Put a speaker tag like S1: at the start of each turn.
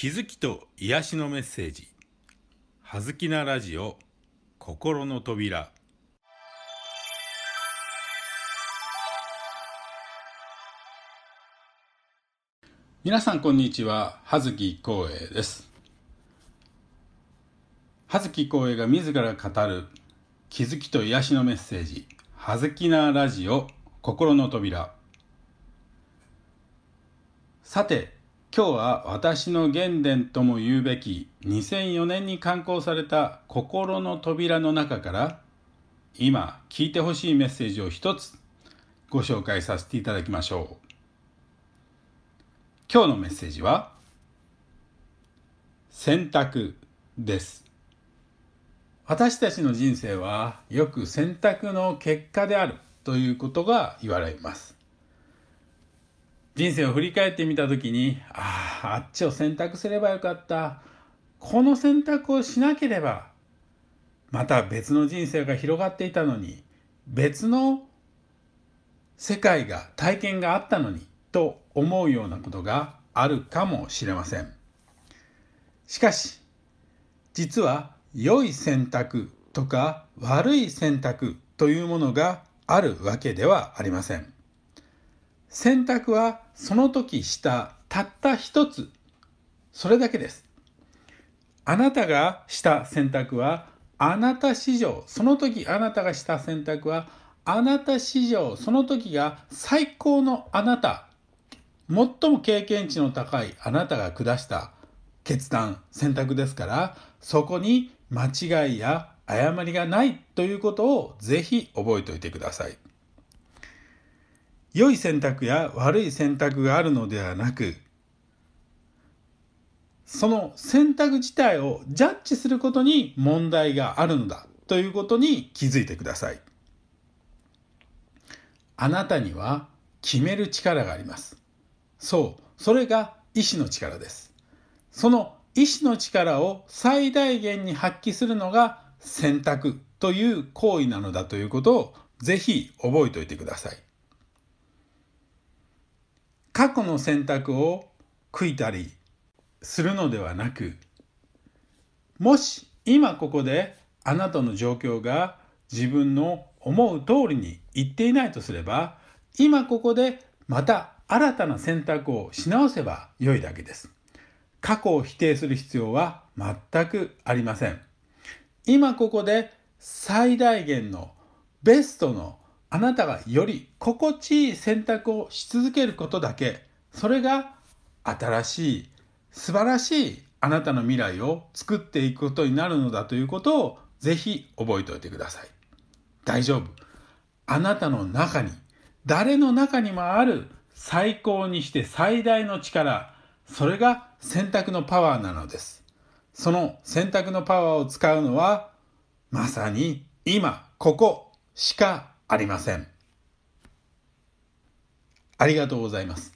S1: 気づきと癒しのメッセージ「はずきなラジオ心の扉」皆さんこんにちは。葉月光栄です。葉月光栄が自ら語る。気づきと癒しのメッセージ「はずきなラジオ心の扉」さて今日は私の原点とも言うべき2004年に刊行された心の扉の中から今聞いてほしいメッセージを一つご紹介させていただきましょう。今日のメッセージは選択です私たちの人生はよく選択の結果であるということが言われます人生を振り返ってみた時にあああっちを選択すればよかったこの選択をしなければまた別の人生が広がっていたのに別の世界が体験があったのにと思うようなことがあるかもしれません。しかし実は良い選択とか悪い選択というものがあるわけではありません。選択はその時したたった一つ。それだけです。あなたがした選択はあなた史上その時あなたがした選択はあなた史上その時が最高のあなた。最も経験値の高いあなたが下した。決断選択ですからそこに間違いや誤りがないということをぜひ覚えておいてください。良い選択や悪い選択があるのではなくその選択自体をジャッジすることに問題があるのだということに気づいてくださいあなたには決める力がありますそう、それが意志の力です。その意志の力を最大限に発揮するのが選択という行為なのだということをぜひ覚えておいてください。過去の選択を悔いたりするのではなくもし今ここであなたの状況が自分の思う通りにいっていないとすれば今ここでまた新たな選択をし直せば良いだけです。過去を否定する必要は全くありません。今ここで最大限のベストのあなたがより心地いい選択をし続けることだけそれが新しい素晴らしいあなたの未来を作っていくことになるのだということをぜひ覚えておいてください。大丈夫。あなたの中に誰の中にもある最高にして最大の力それが選択のパワーなのですその選択のパワーを使うのはまさに今ここしかありません。ありがとうございます。